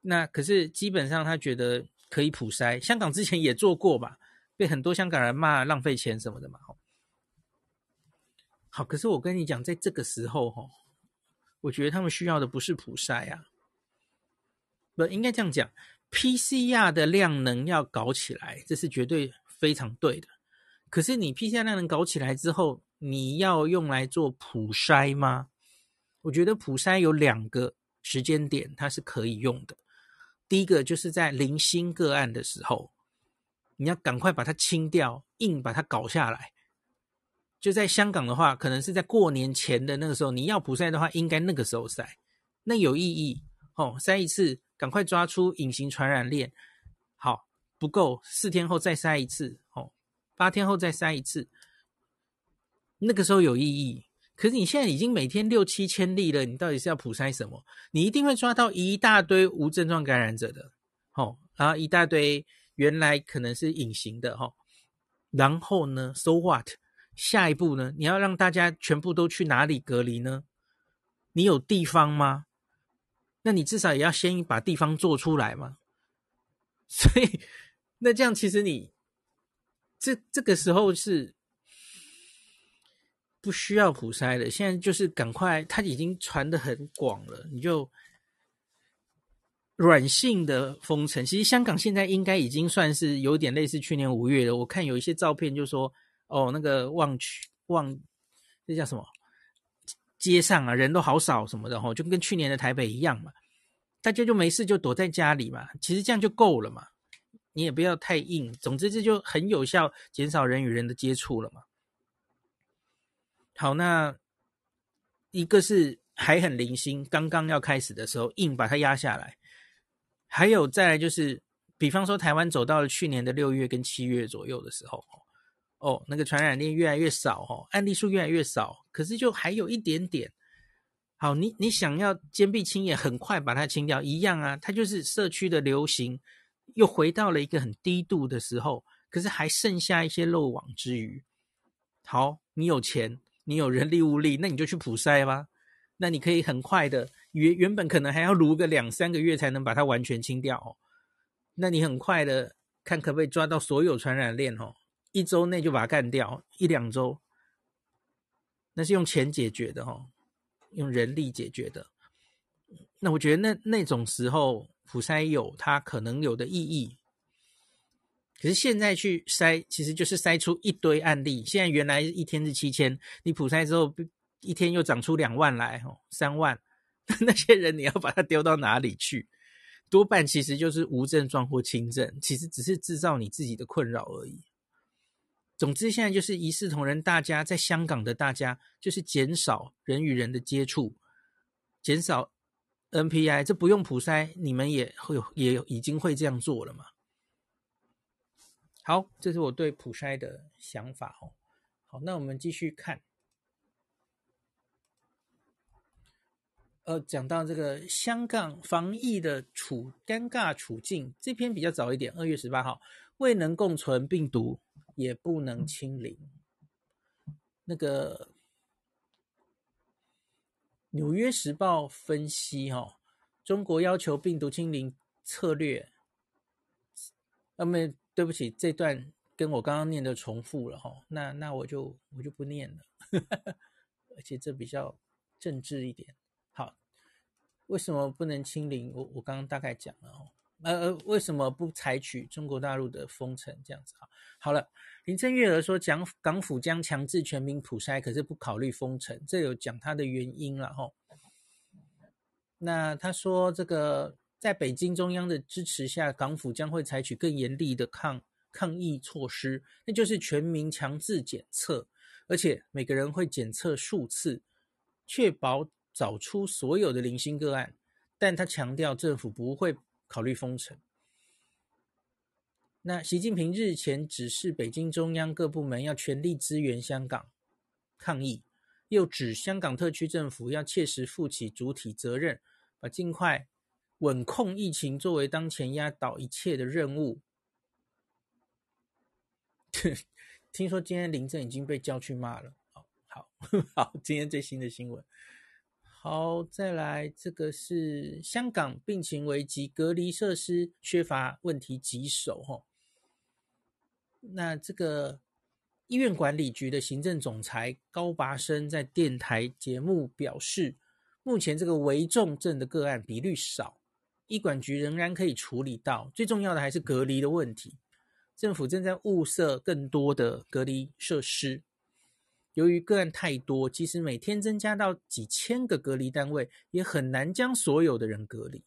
那可是基本上他觉得可以普筛，香港之前也做过吧，被很多香港人骂浪费钱什么的嘛。好，可是我跟你讲，在这个时候哈，我觉得他们需要的不是普筛啊，不应该这样讲，PCR 的量能要搞起来，这是绝对非常对的。可是你 PCR 量能搞起来之后，你要用来做普筛吗？我觉得普筛有两个时间点，它是可以用的。第一个就是在零星个案的时候，你要赶快把它清掉，硬把它搞下来。就在香港的话，可能是在过年前的那个时候，你要普筛的话，应该那个时候筛，那有意义哦。筛一次，赶快抓出隐形传染链。好，不够，四天后再筛一次，哦，八天后再筛一次。那个时候有意义。可是你现在已经每天六七千例了，你到底是要普筛什么？你一定会抓到一大堆无症状感染者的，哦，然后一大堆原来可能是隐形的，哈。然后呢，so what？下一步呢？你要让大家全部都去哪里隔离呢？你有地方吗？那你至少也要先把地方做出来嘛。所以，那这样其实你这这个时候是。不需要普筛的，现在就是赶快，它已经传的很广了，你就软性的封城。其实香港现在应该已经算是有点类似去年五月了。我看有一些照片就说，哦，那个旺区旺，这叫什么？街上啊，人都好少什么的吼，就跟去年的台北一样嘛。大家就没事就躲在家里嘛，其实这样就够了嘛。你也不要太硬，总之这就很有效，减少人与人的接触了嘛。好，那一个是还很零星，刚刚要开始的时候硬把它压下来，还有再来就是，比方说台湾走到了去年的六月跟七月左右的时候，哦，那个传染链越来越少，哦，案例数越来越少，可是就还有一点点。好，你你想要坚壁清野，很快把它清掉，一样啊，它就是社区的流行又回到了一个很低度的时候，可是还剩下一些漏网之鱼。好，你有钱。你有人力物力，那你就去普筛吧。那你可以很快的，原原本可能还要撸个两三个月才能把它完全清掉哦。那你很快的看可不可以抓到所有传染链哦，一周内就把它干掉，一两周。那是用钱解决的哦，用人力解决的。那我觉得那那种时候普筛有它可能有的意义。可是现在去筛，其实就是筛出一堆案例。现在原来一天是七千，你普筛之后，一天又长出两万来，哦，三万，那些人你要把他丢到哪里去？多半其实就是无症状或轻症，其实只是制造你自己的困扰而已。总之，现在就是一视同仁，大家在香港的大家就是减少人与人的接触，减少 NPI，这不用普筛，你们也会有也已经会这样做了嘛。好，这是我对普筛的想法哦。好，那我们继续看。呃，讲到这个香港防疫的处尴尬处境，这篇比较早一点，二月十八号，未能共存病毒，也不能清零。那个《纽约时报》分析，哦，哈，中国要求病毒清零策略，那么。对不起，这段跟我刚刚念的重复了哈，那那我就我就不念了，而且这比较政治一点。好，为什么不能清零？我我刚刚大概讲了哦，呃，为什么不采取中国大陆的封城这样子？好，好了，林郑月娥说讲港府将强制全民普筛，可是不考虑封城，这有讲他的原因了哈。那他说这个。在北京中央的支持下，港府将会采取更严厉的抗抗疫措施，那就是全民强制检测，而且每个人会检测数次，确保找出所有的零星个案。但他强调，政府不会考虑封城。那习近平日前指示北京中央各部门要全力支援香港抗疫，又指香港特区政府要切实负起主体责任，把尽快。稳控疫情作为当前压倒一切的任务。听说今天林郑已经被叫去骂了。好，好，好，今天最新的新闻。好，再来，这个是香港病情危急，隔离设施缺乏问题棘手。哈，那这个医院管理局的行政总裁高拔升在电台节目表示，目前这个危重症的个案比率少。医管局仍然可以处理到，最重要的还是隔离的问题。政府正在物色更多的隔离设施。由于个案太多，即使每天增加到几千个隔离单位，也很难将所有的人隔离。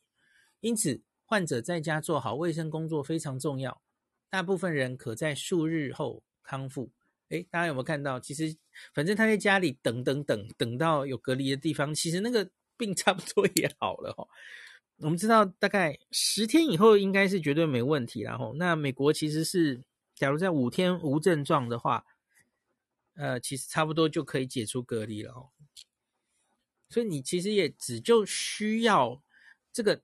因此，患者在家做好卫生工作非常重要。大部分人可在数日后康复。诶，大家有没有看到？其实，反正他在家里等等等，等到有隔离的地方，其实那个病差不多也好了哦。我们知道，大概十天以后应该是绝对没问题。然后，那美国其实是，假如在五天无症状的话，呃，其实差不多就可以解除隔离了哦。所以你其实也只就需要这个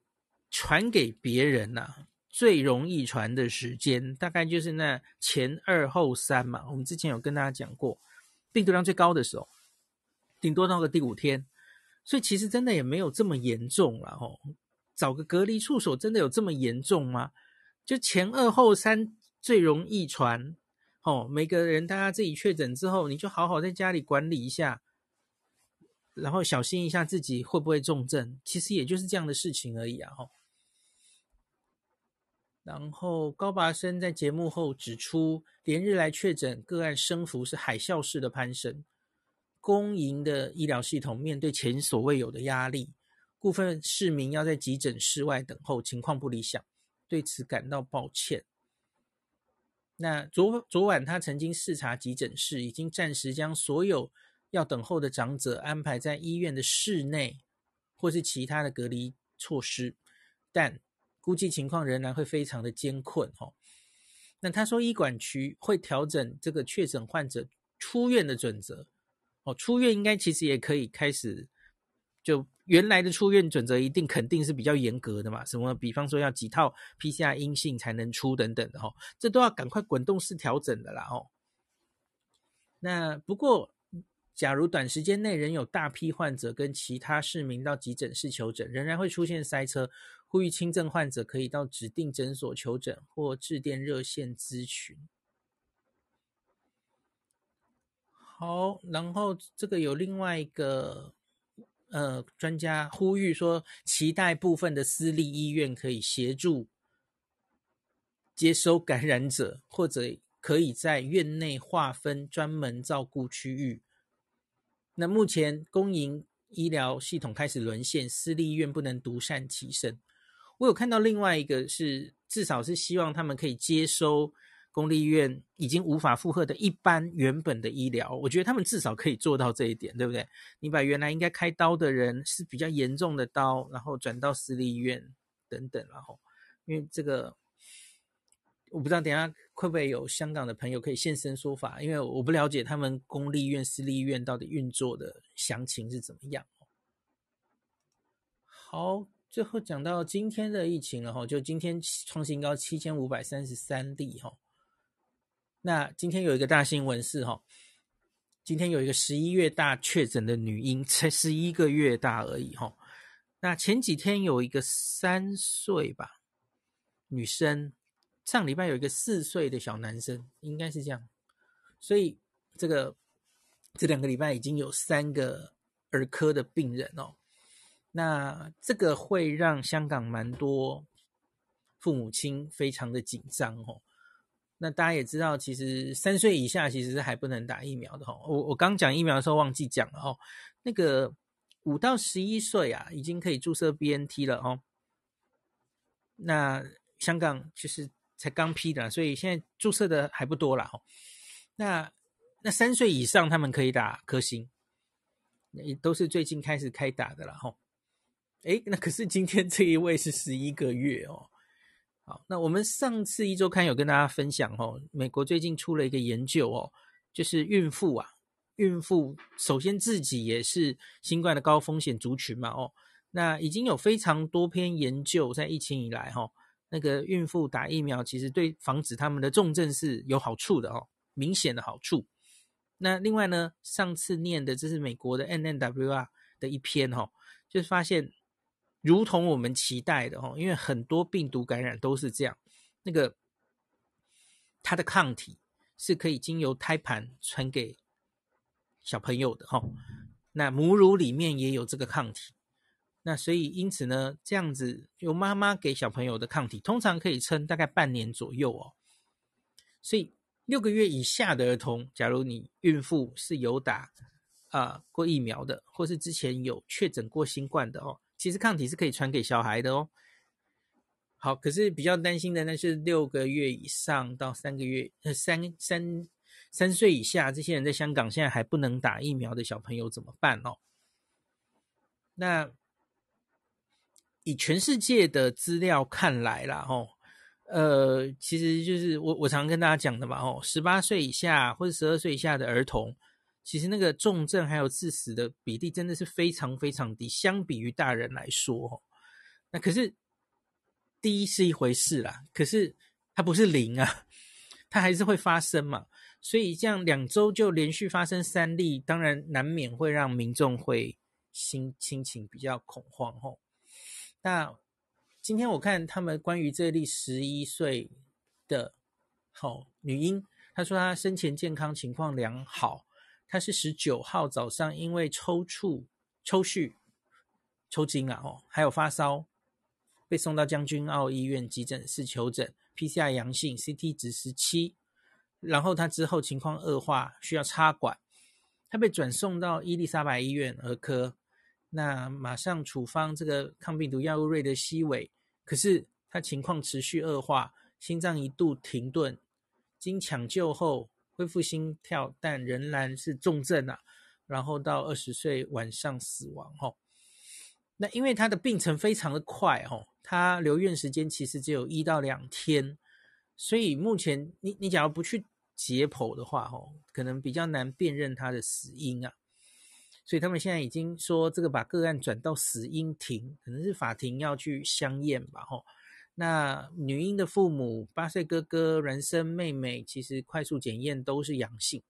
传给别人呐、啊，最容易传的时间大概就是那前二后三嘛。我们之前有跟大家讲过，病毒量最高的时候，顶多到个第五天。所以其实真的也没有这么严重了哦。找个隔离处所真的有这么严重吗？就前二后三最容易传。哦，每个人大家自己确诊之后，你就好好在家里管理一下，然后小心一下自己会不会重症。其实也就是这样的事情而已啊！吼。然后高拔升在节目后指出，连日来确诊个案升幅是海啸式的攀升，公营的医疗系统面对前所未有的压力，部分市民要在急诊室外等候，情况不理想，对此感到抱歉。那昨昨晚他曾经视察急诊室，已经暂时将所有要等候的长者安排在医院的室内，或是其他的隔离措施，但估计情况仍然会非常的艰困哦。那他说医管局会调整这个确诊患者出院的准则哦，出院应该其实也可以开始就。原来的出院准则一定肯定是比较严格的嘛，什么比方说要几套 PCR 阴性才能出等等的哈，这都要赶快滚动式调整的啦哦。那不过，假如短时间内仍有大批患者跟其他市民到急诊室求诊，仍然会出现塞车，呼吁轻症患者可以到指定诊所求诊或致电热线咨询。好，然后这个有另外一个。呃，专家呼吁说，期待部分的私立医院可以协助接收感染者，或者可以在院内划分专门照顾区域。那目前公营医疗系统开始沦陷，私立医院不能独善其身。我有看到另外一个是，至少是希望他们可以接收。公立医院已经无法负荷的一般原本的医疗，我觉得他们至少可以做到这一点，对不对？你把原来应该开刀的人是比较严重的刀，然后转到私立医院等等，然后因为这个我不知道等下会不会有香港的朋友可以现身说法，因为我不了解他们公立医院、私立医院到底运作的详情是怎么样。好，最后讲到今天的疫情了哈，就今天创新高七千五百三十三例哈。那今天有一个大新闻是哈，今天有一个十一月大确诊的女婴，才十一个月大而已哈。那前几天有一个三岁吧女生，上礼拜有一个四岁的小男生，应该是这样。所以这个这两个礼拜已经有三个儿科的病人哦。那这个会让香港蛮多父母亲非常的紧张哦。那大家也知道，其实三岁以下其实是还不能打疫苗的哦。我我刚讲疫苗的时候忘记讲了哦。那个五到十一岁啊，已经可以注射 BNT 了哦。那香港其实才刚批的，所以现在注射的还不多啦。那那三岁以上他们可以打科兴，也都是最近开始开打的了哈。诶，那可是今天这一位是十一个月哦。好，那我们上次一周刊有跟大家分享哦，美国最近出了一个研究哦，就是孕妇啊，孕妇首先自己也是新冠的高风险族群嘛哦，那已经有非常多篇研究在疫情以来哈，那个孕妇打疫苗其实对防止他们的重症是有好处的哦，明显的好处。那另外呢，上次念的这是美国的 NNWR 的一篇哦，就是发现。如同我们期待的哦，因为很多病毒感染都是这样，那个它的抗体是可以经由胎盘传给小朋友的哈。那母乳里面也有这个抗体，那所以因此呢，这样子由妈妈给小朋友的抗体通常可以撑大概半年左右哦。所以六个月以下的儿童，假如你孕妇是有打啊、呃、过疫苗的，或是之前有确诊过新冠的哦。其实抗体是可以传给小孩的哦。好，可是比较担心的那是六个月以上到三个月，呃，三三三岁以下这些人在香港现在还不能打疫苗的小朋友怎么办哦？那以全世界的资料看来啦，哦，呃，其实就是我我常跟大家讲的嘛，哦，十八岁以下或者十二岁以下的儿童，其实那个重症还有致死的比例真的是非常非常低，相比于大人来说，那可是低是一回事啦，可是它不是零啊，它还是会发生嘛，所以这样两周就连续发生三例，当然难免会让民众会心心情比较恐慌，哦，那。今天我看他们关于这例十一岁的好女婴，她说她生前健康情况良好，他是十九号早上因为抽搐、抽搐、抽筋啊，哦，还有发烧，被送到将军澳医院急诊室求诊，PCR 阳性，CT 值十七，然后他之后情况恶化，需要插管，他被转送到伊丽莎白医院儿科。那马上处方这个抗病毒药物瑞德西韦，可是他情况持续恶化，心脏一度停顿，经抢救后恢复心跳，但仍然是重症啊。然后到二十岁晚上死亡吼。那因为他的病程非常的快吼，他留院时间其实只有一到两天，所以目前你你假如不去解剖的话吼，可能比较难辨认他的死因啊。所以他们现在已经说，这个把个案转到死因庭，可能是法庭要去相验吧。吼，那女婴的父母、八岁哥哥、孪生妹妹，其实快速检验都是阳性。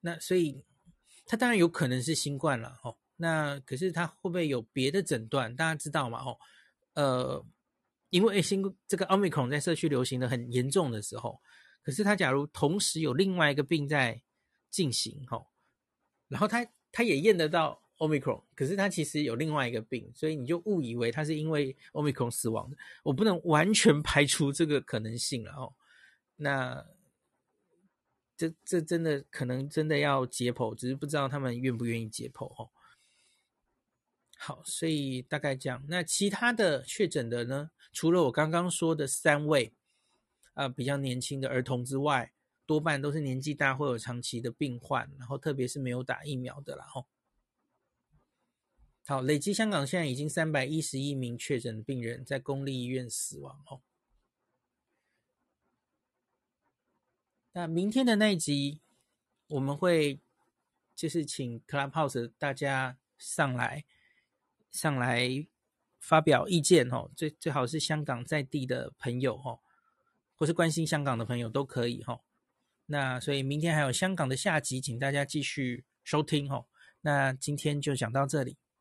那所以他当然有可能是新冠了。吼，那可是他会不会有别的诊断？大家知道吗？吼，呃，因为新这个奥密克戎在社区流行的很严重的时候，可是他假如同时有另外一个病在。进行哦，然后他他也验得到 Omicron，可是他其实有另外一个病，所以你就误以为他是因为 Omicron 死亡的。我不能完全排除这个可能性了哦。那这这真的可能真的要解剖，只是不知道他们愿不愿意解剖哦。好，所以大概这样。那其他的确诊的呢？除了我刚刚说的三位啊、比较年轻的儿童之外。多半都是年纪大或有长期的病患，然后特别是没有打疫苗的啦。吼，好，累计香港现在已经三百一十一名确诊的病人在公立医院死亡。哦，那明天的那一集我们会就是请 Clubhouse 大家上来上来发表意见。哦，最最好是香港在地的朋友，哦，或是关心香港的朋友都可以，哦。那所以明天还有香港的下集，请大家继续收听哦。那今天就讲到这里。